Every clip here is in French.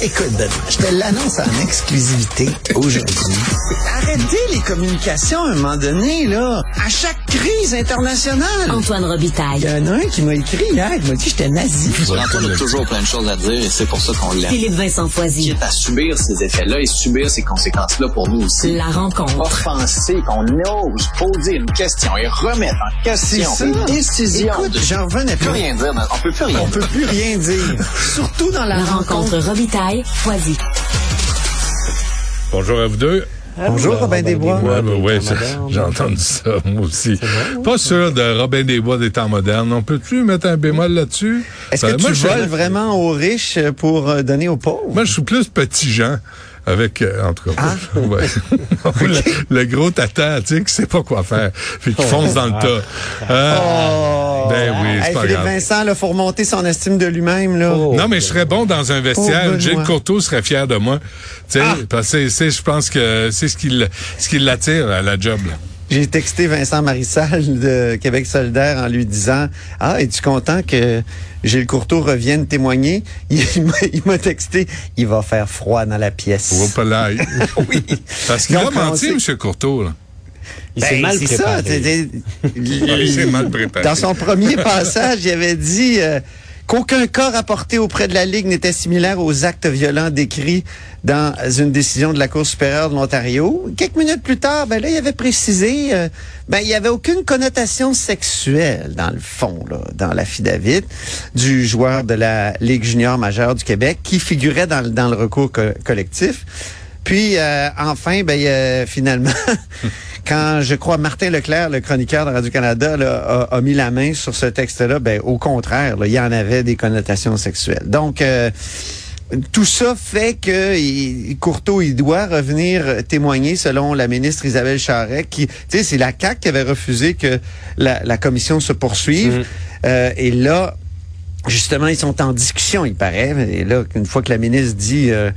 Écoute, Benoît, je te l'annonce en exclusivité aujourd'hui. Arrêtez les communications à un moment donné, là. À chaque crise internationale. Antoine Il Robitaille. y en a un qui m'a écrit hier, il m'a dit que j'étais nazi. Antoine a toujours plein de choses à dire et c'est pour ça qu'on l'aime. Philippe Vincent Foisy. à subir ces effets-là et subir ces conséquences-là pour nous aussi. La rencontre. Offenser, qu'on ose poser une question et remettre en question une décision. Écoute, de... j'en revenais peut plus. rien dire. dans- On peut plus rien On dire. peut plus rien dire. Surtout dans la, La rencontre Robitaille. Foisy. Bonjour à vous deux. Bonjour, Robin Desbois. Ouais, ben ça- j'ai entendu ça, moi aussi. Pas sûr de Robin des Bois des temps modernes. On peut-tu mettre un bémol là-dessus? Est-ce Ben, que moi, tu je- voles vraiment aux riches pour euh, donner aux pauvres? Moi, je suis plus petit Jean. Avec, euh, en tout cas, Ah. ouais. le, le gros tata, tu sais, qui sait pas quoi faire, puis qui fonce dans le tas. Ah, Oh. Ben oui, c'est Hey, pas Philippe grave. Vincent, il faut remonter son estime de lui-même. là. Non, mais je serais bon dans un vestiaire. Gilles. Courteau serait fier de moi. Tu sais, Ah. parce que c'est- je pense que c'est ce qui, ce qui l'attire à la job. là. J'ai texté Vincent Marissal de Québec solidaire en lui disant « Ah, es-tu content que Gilles Courteau revienne témoigner? » Il m'a- il m'a texté « Il va faire froid dans la pièce. Oui. Parce qu'il a menti, sait- M. Courteau. Là. Il s'est Ben, mal c'est ça. préparé. t'es- t'es- il s'est mal préparé. Dans son premier passage, il avait dit euh, qu'aucun cas rapporté auprès de la Ligue n'était similaire aux actes violents décrits dans une décision de la Cour supérieure de l'Ontario. Quelques minutes plus tard, ben là, il avait précisé, euh, ben il y avait aucune connotation sexuelle dans le fond, là, dans l'affidavit du joueur de la Ligue junior majeure du Québec qui figurait dans, le- dans le recours co- collectif. Puis euh, enfin, ben il y a finalement, quand je crois Martin Leclerc, le chroniqueur de Radio-Canada, là, a, a mis la main sur ce texte-là, ben au contraire, là, il y en avait des connotations sexuelles. Donc euh, tout ça fait que il, Courteau, il doit revenir témoigner selon la ministre Isabelle Charret, qui, tu sais, c'est la CAQ qui avait refusé que la, la commission se poursuive. Euh, et là, justement, ils sont en discussion, il paraît. Et là, une fois que la ministre dit euh,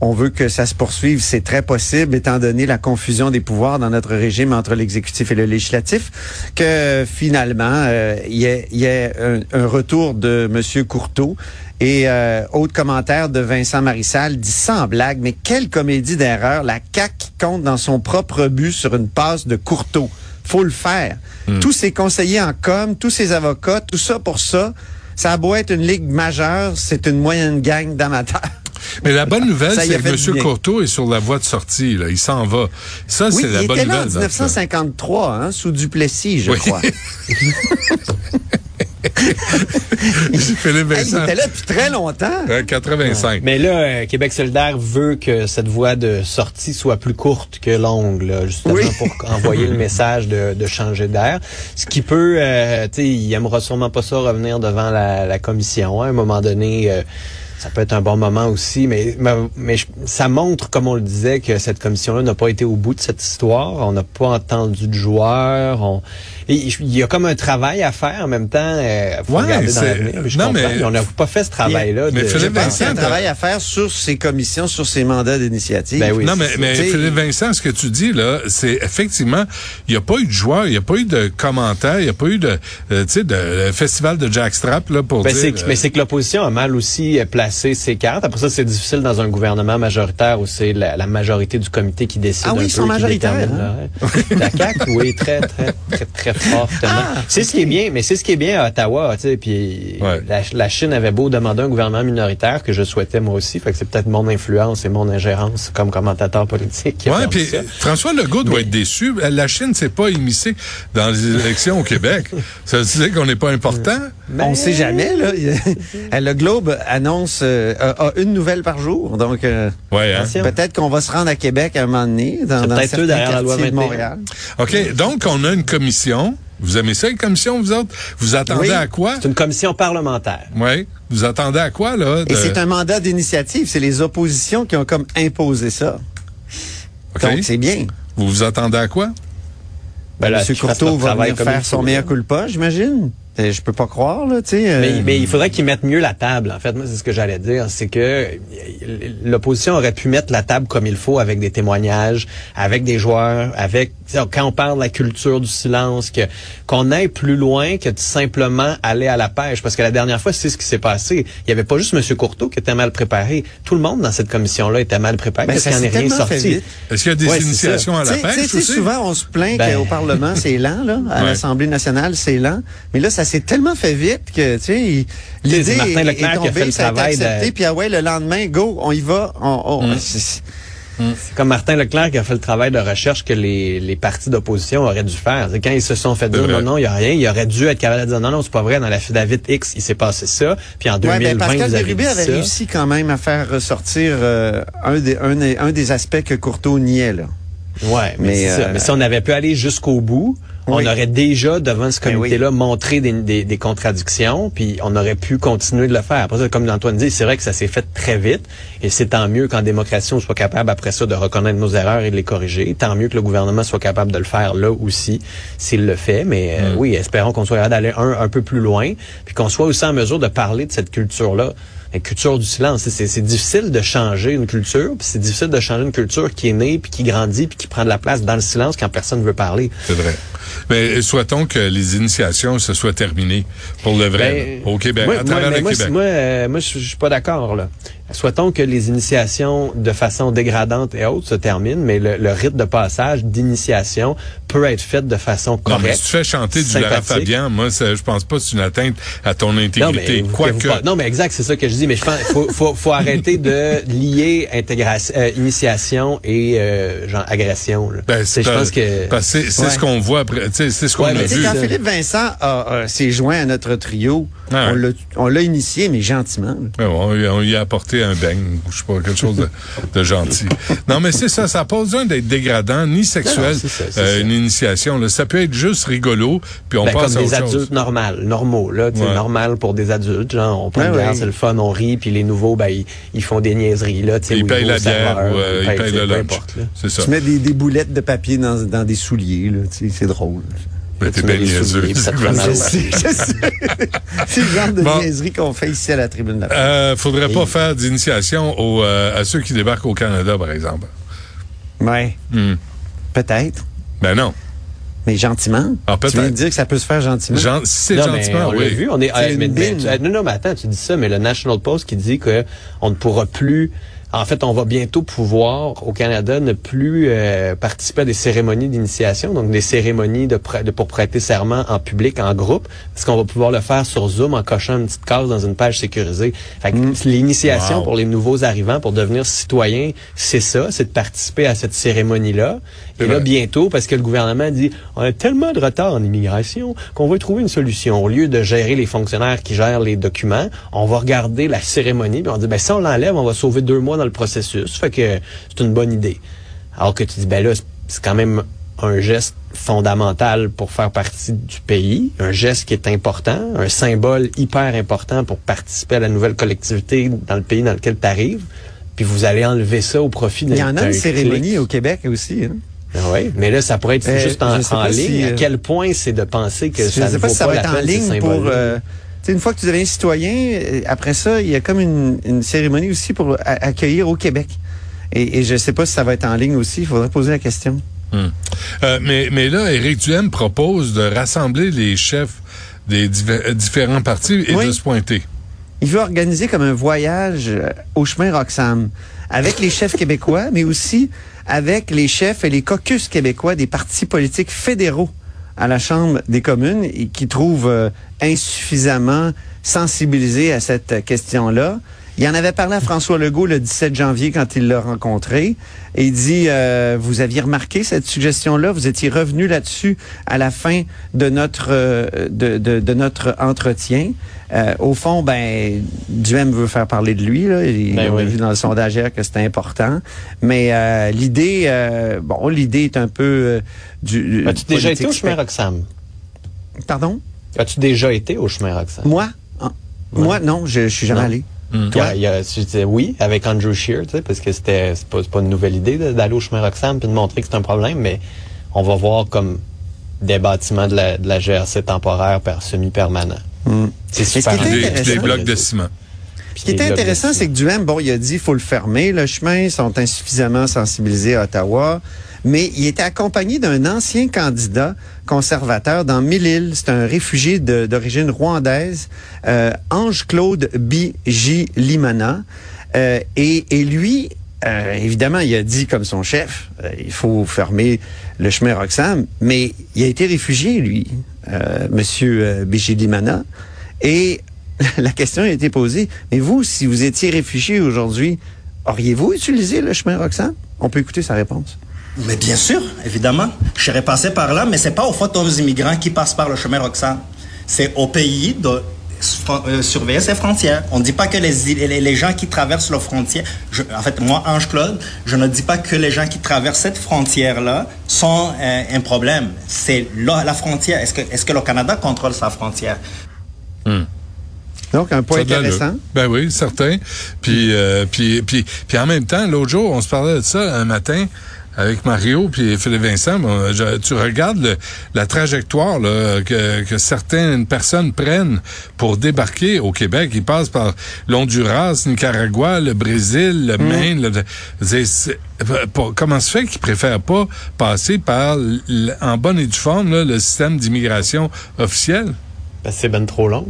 on veut que ça se poursuive, c'est très possible, étant donné la confusion des pouvoirs dans notre régime entre l'exécutif et le législatif, que finalement, euh, il y ait, y ait un, un retour de M. Courteau. Et euh, autre commentaire de Vincent Marissal dit sans blague, mais quelle comédie d'erreur, la CAQ compte dans son propre but sur une passe de Courteau. Faut le faire. Tous ses conseillers en com, tous ses avocats, tout ça pour ça. Ça a beau être une ligue majeure, c'est une moyenne gang d'amateurs. Mais la bonne nouvelle, c'est que M. bien. Courteau est sur la voie de sortie. Là. Il s'en va. Ça, Oui, c'est la il bonne était là en nouvelle. dans ça. 1953, hein, sous Duplessis, je Oui. crois. Philippe Hey, il Vincent, était là depuis très longtemps. euh, 85. Mais là, euh, Québec solidaire veut que cette voie de sortie soit plus courte que longue, là, justement Oui. pour envoyer le message de, de changer d'air. Ce qui peut, euh, tu sais, il aimera sûrement pas ça revenir devant la, la commission. hein. À un moment donné, euh, ça peut être un bon moment aussi, mais, mais, ça montre, comme on le disait, que cette commission-là n'a pas été au bout de cette histoire. On n'a pas entendu de joueurs. Il y a comme un travail à faire en même temps. Euh, faut Ouais, regarder dans c'est- l'avenir. puis je non, comprends, mais- mais on n'a pas fait ce travail-là. Mais de- Philippe pense qu'il y a un Vincent, travail à faire sur ces commissions, sur ces mandats d'initiative. Ben oui. Non, mais, mais Philippe Vincent, ce que tu dis, là, c'est effectivement, il n'y a pas eu de joueurs, il n'y a pas eu de commentaires, il n'y a pas eu de, euh, tu sais, de le festival de Jackstrap, là, pour Ben, dire... euh, mais c'est que l'opposition a mal aussi euh, placé ses cartes. Après ça, c'est difficile dans un gouvernement majoritaire où c'est la, la majorité du comité qui décide Ah oui, un ils peu, sont majoritaires, hein? La CAQ, oui, très, très, très, très Ah, c'est ce qui est bien, mais c'est ce qui est bien à Ottawa, tu sais. Puis Ouais. la, la Chine avait beau demander un gouvernement minoritaire que je souhaitais moi aussi. Fait que c'est peut-être mon influence et mon ingérence comme commentateur politique qui Ouais, puis. François Legault doit être déçu. La Chine s'est pas immiscée dans les élections au Québec. Ça veut dire qu'on n'est pas important? On ne sait jamais. Là. le Globe annonce euh, a, a une nouvelle par jour. Donc, euh, Ouais, hein? Peut-être qu'on va se rendre à Québec à un moment donné, dans, dans certains derrière la loi quartiers de 21. Montréal. OK, donc on a une commission. Vous aimez ça, une commission, vous autres? Vous attendez Oui. à quoi? C'est une commission parlementaire. Oui. Vous attendez à quoi, là? Et de- c'est un mandat d'initiative. C'est les oppositions qui ont comme imposé ça. OK. Donc, c'est bien. Vous vous attendez à quoi? Ben là, M. Courteau va venir faire son meilleur là. culpa, j'imagine. Euh, Je peux pas croire, là, tu sais. euh, Mais, mais il faudrait qu'ils mettent mieux la table. En fait, moi, c'est ce que j'allais dire. C'est que euh, l'opposition aurait pu mettre la table comme il faut avec des témoignages, avec des joueurs, avec tu sais, quand on parle de la culture du silence, que qu'on aille plus loin que de simplement aller à la pêche. Parce que la dernière fois, c'est ce qui s'est passé. Il y avait pas juste M. Courteau qui était mal préparé. Tout le monde dans cette commission-là était mal préparé Ben, parce ça qu'il n'y en est rien sorti. Est-ce qu'il y a des Ouais, initiations à la Tu sais- tu pêche sais, aussi? souvent, on se plaint Ben- qu'au Parlement, c'est lent, là. À Ouais. l'Assemblée nationale, c'est lent. Mais là, ça s'est tellement fait vite que, tu sais, l'idée c'est Martin est, Leclerc est qui a tombée, fait le ça a été travail de- accepté, puis ah ouais, le lendemain, go, on y va. On, on- Mm. c'est- C'est comme Martin Leclerc qui a fait le travail de recherche que les, les partis d'opposition auraient dû faire. C'est quand ils se sont fait dire non, non, il n'y a rien, il aurait dû être capable de dire non, non, c'est pas vrai, dans la David X, il s'est passé ça, puis en Ouais, 2020, ben, Pascal vous avez dit avait ça. réussi quand même à faire ressortir euh, un, des, un, des- un des aspects que Courteau niait, là. Ouais, mais, ça. euh, mais si on avait pu aller jusqu'au bout, Oui. on aurait déjà, devant ce Ben oui. comité-là, montré des, des, des contradictions, puis on aurait pu continuer de le faire. Après ça, comme Antoine dit, c'est vrai que ça s'est fait très vite, et c'est tant mieux qu'en démocratie, on soit capable, après ça, de reconnaître nos erreurs et de les corriger. Tant mieux que le gouvernement soit capable de le faire là aussi, s'il le fait. Mais Mm. euh, oui, espérons qu'on soit capable d'aller un, un peu plus loin, puis qu'on soit aussi en mesure de parler de cette culture-là. La culture du silence, c'est- difficile de changer une culture, puis c'est difficile de changer une culture qui est née, puis qui grandit, puis qui prend de la place dans le silence quand personne veut parler. C'est vrai. Mais souhaitons que les initiations se soient terminées pour le vrai, là, au Québec, moi, à travers moi, le moi, Québec. c'est- Moi, euh, moi, je je suis pas d'accord là. Souhaitons que les initiations de façon dégradante et haute se terminent, mais le, le rite de passage d'initiation peut être fait de façon non, mais correcte. si tu fais chanter du Lara. Fabian, moi, ça, je pense pas que c'est une atteinte à ton Non, intégrité. mais, pas- non, mais exact, c'est ça que je dis. Mais je pense faut, faut, faut arrêter de lier intégration, euh, initiation et euh, genre agression. là. ben, C'est- je un- pense que parce que c'est c'est Ouais. ce qu'on voit après, c'est ce qu'on Ouais, a vu. quand. Philippe Vincent s'est joint à notre trio, Ah on ouais. l'a- on l'a initié, mais gentiment. on, on lui a apporté un beigne, ou je sais pas, quelque chose de, de gentil. Non, mais c'est ça, ça n'a pas besoin d'être dégradant ni sexuel, Non, ça, euh, ça. une initiation. Là. Ça peut être juste rigolo, puis on Ben, passe comme à des autre chose. adultes normales, normaux, là, Ouais. normal pour des adultes, genre, on prend bière, ouais. c'est le fun, on rit, puis les nouveaux, ben, ils, ils font des niaiseries, là, tu sais, Ils payent la bière serveur, ou euh, ils payent le peu lunch. C'est ça. Tu mets des, des boulettes de papier dans, dans des souliers, là, tu sais, c'est drôle. T'es tu mets bien niaiseux. Je sais, je sais. c'est le genre de Bon. niaiserie qu'on fait ici à la tribune de la presse. Euh, faudrait pas faire d'initiation aux, euh, à ceux qui débarquent au Canada, par exemple. Ouais, Hmm. peut-être. Ben non. Mais gentiment. Ah, tu viens de dire que ça peut se faire gentiment? Gen- si c'est mais gentiment, on l'a oui. vu, on est, euh, mais- mais- bine. euh, non, non, mais attends, tu dis ça, mais le National Post qui dit que on ne pourra plus, en fait, on va bientôt pouvoir, au Canada, ne plus euh, participer à des cérémonies d'initiation, donc des cérémonies de, de- pour prêter serment en public, en groupe, parce qu'on va pouvoir le faire sur Zoom en cochant une petite case dans une page sécurisée. Fait que l'initiation Wow. pour les nouveaux arrivants, pour devenir citoyen, c'est ça, c'est de participer à cette cérémonie-là. Et là, bientôt, parce que le gouvernement dit on a tellement de retard en immigration qu'on va trouver une solution. Au lieu de gérer les fonctionnaires qui gèrent les documents, on va regarder la cérémonie, puis on dit ben si on l'enlève, on va sauver deux mois dans le processus. Fait que c'est une bonne idée. Alors que tu dis ben là, c'est- quand même un geste fondamental pour faire partie du pays, un geste qui est important, un symbole hyper important pour participer à la nouvelle collectivité dans le pays dans lequel tu arrives. Puis vous allez enlever ça au profit d'un Il y en a une cérémonie au Québec aussi. Hein. Ah Oui, mais là, ça pourrait être Euh, juste en, ligne. si, à euh, quel point c'est de penser que je ça ne sais pas vaut si ça pas va la être en ligne pour... euh, une fois que tu deviens citoyen, euh, après ça, il y a comme une, une cérémonie aussi pour accueillir au Québec. Et, et je ne sais pas si ça va être en ligne aussi. Il faudrait poser la question. Euh, mais, mais là, Éric Duhem propose de rassembler les chefs des diver- différents partis et Oui. de se pointer. Il veut organiser comme un voyage euh, au chemin Roxham avec les chefs québécois, mais aussi avec les chefs et les caucus québécois des partis politiques fédéraux à la Chambre des communes et qui trouvent euh, insuffisamment sensibilisés à cette question-là. Il en avait parlé à François Legault le 17 janvier quand il l'a rencontré. Et il dit, euh, vous aviez remarqué cette suggestion-là, vous étiez revenu là-dessus à la fin de notre euh, de, de notre entretien? Euh, au fond, ben, Duhem veut faire parler de lui. Là. Il Ben on a oui. vu dans le sondage hier que c'était important. Mais euh, l'idée, euh, bon, l'idée est un peu euh, du. As-tu déjà été au chemin Roxham? Pardon? As-tu déjà été au chemin Roxham? Moi? Ah, Moi, non, je, je suis jamais Non. allé. Il y Toi? a- il y a- je disais oui, avec Andrew Shear, tu sais, parce que c'était c'est pas, c'est pas une nouvelle idée d'aller au chemin Roxham puis de montrer que c'est un problème, mais on va voir comme des bâtiments de la, de la GRC temporaire par semi-permanent. Hmm. C'est Mais ce qui super est Des, intéressant, des blocs de ciment. Ce qui est intéressant, c'est que Duhem, bon, il a dit faut le fermer, le chemin, ils sont insuffisamment sensibilisés à Ottawa, mais il était accompagné d'un ancien candidat conservateur dans Mille-Îles. C'est un réfugié de- d'origine rwandaise, euh, Ange-Claude Biji Limana. Euh, et, et lui, euh, évidemment, il a dit comme son chef, euh, il faut fermer le chemin Roxham, mais il a été réfugié, lui, euh, Monsieur euh. Et la question a été posée, mais vous, si vous étiez réfugié aujourd'hui, auriez-vous utilisé le chemin Roxham? On peut écouter sa réponse. Mais bien sûr, évidemment. Je serais passé par là, mais c'est pas au fait aux immigrants qui passent par le chemin Roxham. C'est au pays de euh, surveiller ses frontières. On ne dit pas que les, les, les gens qui traversent la frontière, je- en fait, moi, Ange-Claude, je ne dis pas que les gens qui traversent cette frontière-là sont euh, un problème. C'est la frontière. Est-ce que, est-ce que le Canada contrôle sa frontière? Donc, un point Ça intéressant. Ben oui, certain. Puis, euh, puis, puis, puis en même temps, l'autre jour, on se parlait de ça un matin avec Mario puis Philippe Vincent. Bon, je- tu regardes le- la trajectoire là, que, que certaines personnes prennent pour débarquer au Québec. Ils passent par l'Honduras, Nicaragua, le Brésil, le Maine. le- c'est- c'est- pour- comment se fait qu'ils préfèrent pas passer par, en bonne et due forme, là, le système d'immigration officiel? Que c'est ben trop long.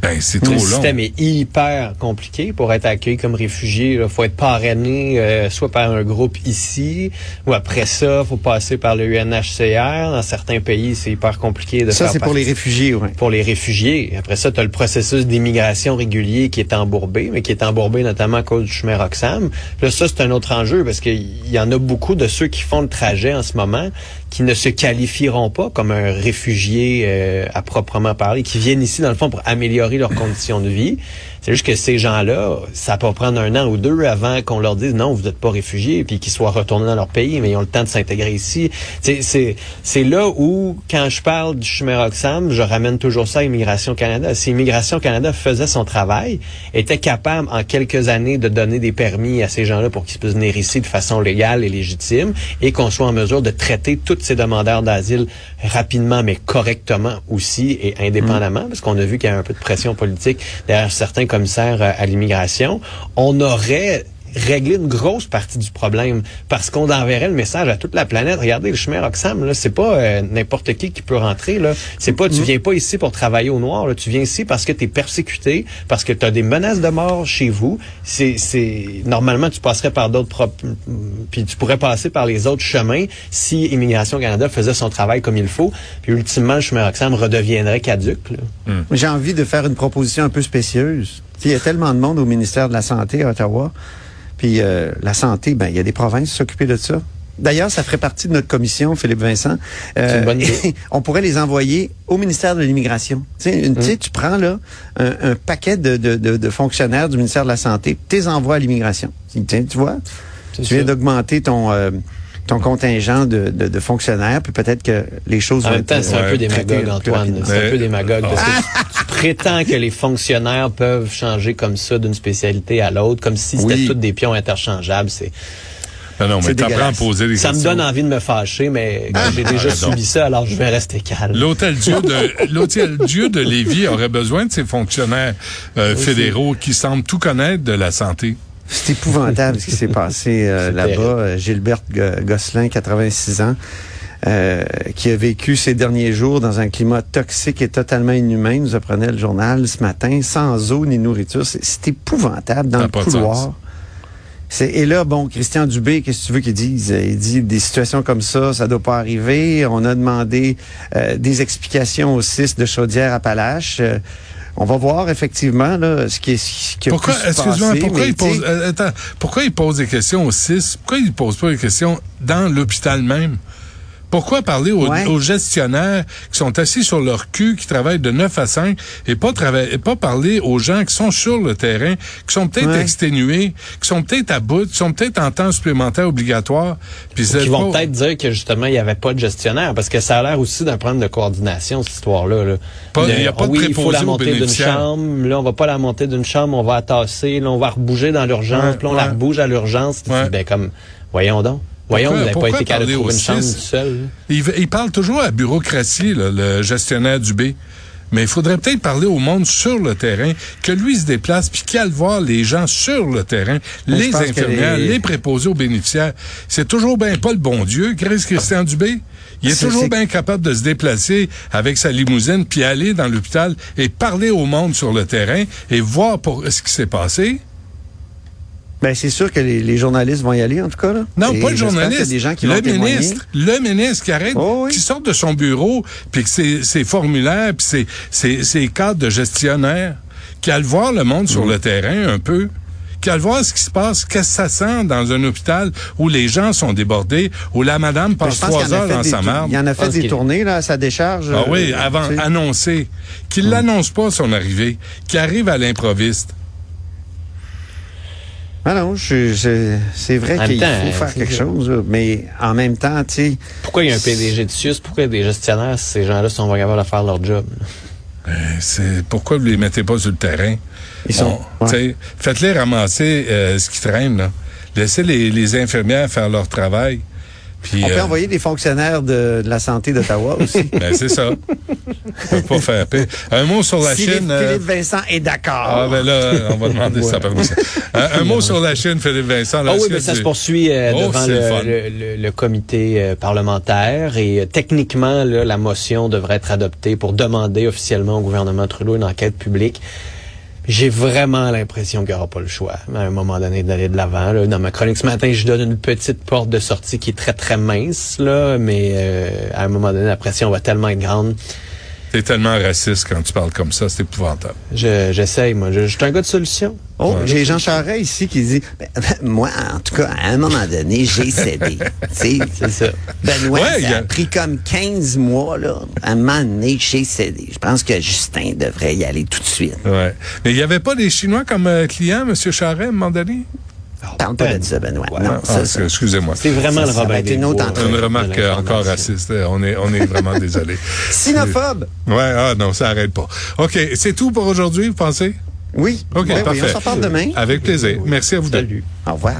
Ben, c'est trop le long. système est hyper compliqué pour être accueilli comme réfugié. Il faut être parrainé euh, soit par un groupe ici, ou après ça, faut passer par le UNHCR. Dans certains pays, c'est hyper compliqué de Ça, faire c'est pour les réfugiés, oui. pour les réfugiés. Après ça, tu as le processus d'immigration régulier qui est embourbé, mais qui est embourbé notamment à cause du chemin Roxham. Là, ça, c'est un autre enjeu parce qu'il y en a beaucoup de ceux qui font le trajet en ce moment qui ne se qualifieront pas comme un réfugié euh, à proprement parler, qui viennent ici, dans le fond, pour améliorer leurs conditions de vie. C'est juste que ces gens-là, ça peut prendre un an ou deux avant qu'on leur dise non, vous n'êtes pas réfugiés, puis qu'ils soient retournés dans leur pays, mais ils ont le temps de s'intégrer ici. C'est, là où, quand je parle du chemin Roxham, je ramène toujours ça à Immigration Canada. Si Immigration Canada faisait son travail, était capable en quelques années de donner des permis à ces gens-là pour qu'ils puissent venir ici de façon légale et légitime, et qu'on soit en mesure de traiter tous ces demandeurs d'asile rapidement, mais correctement aussi et indépendamment, parce qu'on a vu qu'il y a un peu de pression politique derrière certains commissaires euh, à l'immigration, on aurait réglé une grosse partie du problème parce qu'on enverrait le message à toute la planète. Regardez le chemin Roxham, là, c'est pas euh, n'importe qui qui peut rentrer. Là, c'est pas, tu viens pas ici pour travailler au noir. Là, tu viens ici parce que tu es persécuté, parce que tu as des menaces de mort chez vous. C'est, c'est normalement tu passerais par d'autres, pro- puis tu pourrais passer par les autres chemins si Immigration Canada faisait son travail comme il faut. Puis ultimement, le chemin Roxham redeviendrait caduque. Là. J'ai envie de faire une proposition un peu spécieuse. Il y a tellement de monde au ministère de la Santé à Ottawa. Puis euh, la santé, ben il y a des provinces qui s'occuper de ça. D'ailleurs, ça ferait partie de notre commission, Philippe Vincent. Euh, C'est une bonne idée. on pourrait les envoyer au ministère de l'Immigration. Tu sais, une- tu tu prends là un, un paquet de, de, de, de fonctionnaires du ministère de la Santé, tu les envoies à l'immigration. Tiens, Tu vois, tu viens d'augmenter ton euh, ton contingent de, de, de fonctionnaires, puis peut-être que les choses En vont même temps, être, c'est un euh, peu traitées démagogue, Antoine. C'est un peu démagogue parce que tu, tu prétends que les fonctionnaires peuvent changer comme ça d'une spécialité à l'autre, comme si c'était Oui. toutes des pions interchangeables. C'est, Non, non, mais t'apprends à poser des ça me questions. donne envie de me fâcher, mais Ah. j'ai déjà donc. subi ça, alors je vais rester calme. L'hôtel Dieu de l'hôtel Dieu de Lévis aurait besoin de ces fonctionnaires euh, fédéraux qui semblent tout connaître de la santé. C'est épouvantable ce qui s'est passé euh, là-bas. Euh, Gilberte Go- Gosselin, 86 ans, euh, qui a vécu ces derniers jours dans un climat toxique et totalement inhumain. Nous apprenait le journal ce matin, sans eau ni nourriture. C'est- épouvantable dans Ça le couloir. Et là, bon, Christian Dubé, qu'est-ce que tu veux qu'il dise? Il dit des situations comme ça, ça doit pas arriver. On a demandé euh, des explications au CIS de Chaudière-Appalaches. Euh, on va voir effectivement là, ce qui est ce qui a Pourquoi, pu se passer, pourquoi il pose, euh, attends, pourquoi il pose des questions au CIS? Pourquoi il pose pas des questions dans l'hôpital même? Pourquoi parler aux, Ouais. aux gestionnaires qui sont assis sur leur cul, qui travaillent de 9 à 5, et pas travailler, et pas parler aux gens qui sont sur le terrain, qui sont peut-être Ouais. exténués, qui sont peut-être à bout, qui sont peut-être en temps supplémentaire obligatoire. Puis Qui vont peut-être dire que justement, il n'y avait pas de gestionnaire, parce que ça a l'air aussi d'un problème de coordination, cette histoire-là. là. Il y a pas de oui, il faut la montée d'une chambre. Là, on va pas la monter d'une chambre, on va la tasser. Là, on va rebouger dans l'urgence. Ouais, puis là, on la rebouge à l'urgence. Ben, comme, voyons donc. Voyons, Pourquoi- vous n'avez pas été de parler une seul. là. Il, il parle toujours à la bureaucratie, là, le gestionnaire du B. Mais il faudrait peut-être parler au monde sur le terrain, que lui se déplace, puis qu'il aille voir les gens sur le terrain, Mais les infirmières, les... les- préposés aux bénéficiaires. C'est toujours bien pas le bon Dieu, Chris Christian Dubé. Il est, toujours bien capable de se déplacer avec sa limousine, puis aller dans l'hôpital et parler au monde sur le terrain et voir pour ce qui s'est passé. Ben, c'est sûr que les, les journalistes vont y aller, en tout cas. Là. Non, Et pas le y journaliste. des gens qui le vont témoigner. ministre, le ministre qui arrête, Oh oui. qui sort de son bureau, puis que ses, ses formulaires, puis ses, ses, ses cadres de gestionnaire, qui aille voir le monde Mm. sur le terrain un peu, qui aille voir ce qui se passe, qu'est-ce que ça sent dans un hôpital où les gens sont débordés, où la madame Ben, passe trois heures dans sa marde. Il en a fait des tournées là, à sa décharge. Ah euh, oui, avant, tu sais. annoncé. Qu'il l'annonce pas son arrivée, qu'il arrive à l'improviste. Ah non, je- je- c'est vrai qu'il faut faire quelque ça. chose, mais en même temps, tu sais, Pourquoi il y a un PDG de SUS? Pourquoi il y a des gestionnaires si ces gens-là sont pas capables de faire leur job? C'est pourquoi vous les mettez pas sur le terrain? Ils sont- On- ouais. t'sais, Faites-les ramasser euh, ce qui traîne. Là. Laissez les, les infirmières faire leur travail. Puis, on peut euh, envoyer des fonctionnaires de, de la santé d'Ottawa aussi. ben, c'est ça. On peut pas faire paix. Un mot sur la Philippe, Chine. euh, Philippe Vincent est d'accord. ah ben là, on va demander sa permission. Un, un mot sur la Chine, Philippe Vincent. Là, Ah oui, mais ça tu- se poursuit euh, Oh, devant le le, le- le- le comité euh, parlementaire et euh, techniquement, là, la motion devrait être adoptée pour demander officiellement au gouvernement Trudeau une enquête publique. J'ai vraiment l'impression qu'il n'y aura pas le choix à un moment donné d'aller de l'avant. Dans ma chronique ce matin, je donne une petite porte de sortie qui est très très mince, là, mais euh, à un moment donné, la pression va tellement être grande. T'es tellement raciste quand tu parles comme ça, c'est épouvantable. Je- J'essaye, moi. Je, je suis un gars de solution. Oh, j'ai Jean Charest ici qui dit Ben, Moi, en tout cas, à un moment donné, j'ai cédé. Tu sais, C'est ça. Benoît, Ouais, ça a- a pris comme 15 mois, là. À un moment donné, j'ai cédé. Je pense que Justin devrait y aller tout de suite. Ouais. Mais il n'y avait pas des Chinois comme euh, clients, M. Charret, à un moment donné? Parle pas de ça, Benoît. Ouais. Non, Ah. Excusez-moi. C'est vraiment Ça, le ça Robin va être des une autre. Une remarque encore raciste. On est, on est vraiment désolé. Sinophobe. Ouais, ah non, ça arrête pas. OK, c'est tout pour aujourd'hui, vous pensez? Oui. OK, Ben oui, parfait. on s'en parle demain. Avec plaisir. Merci à vous deux. Salut. Au revoir.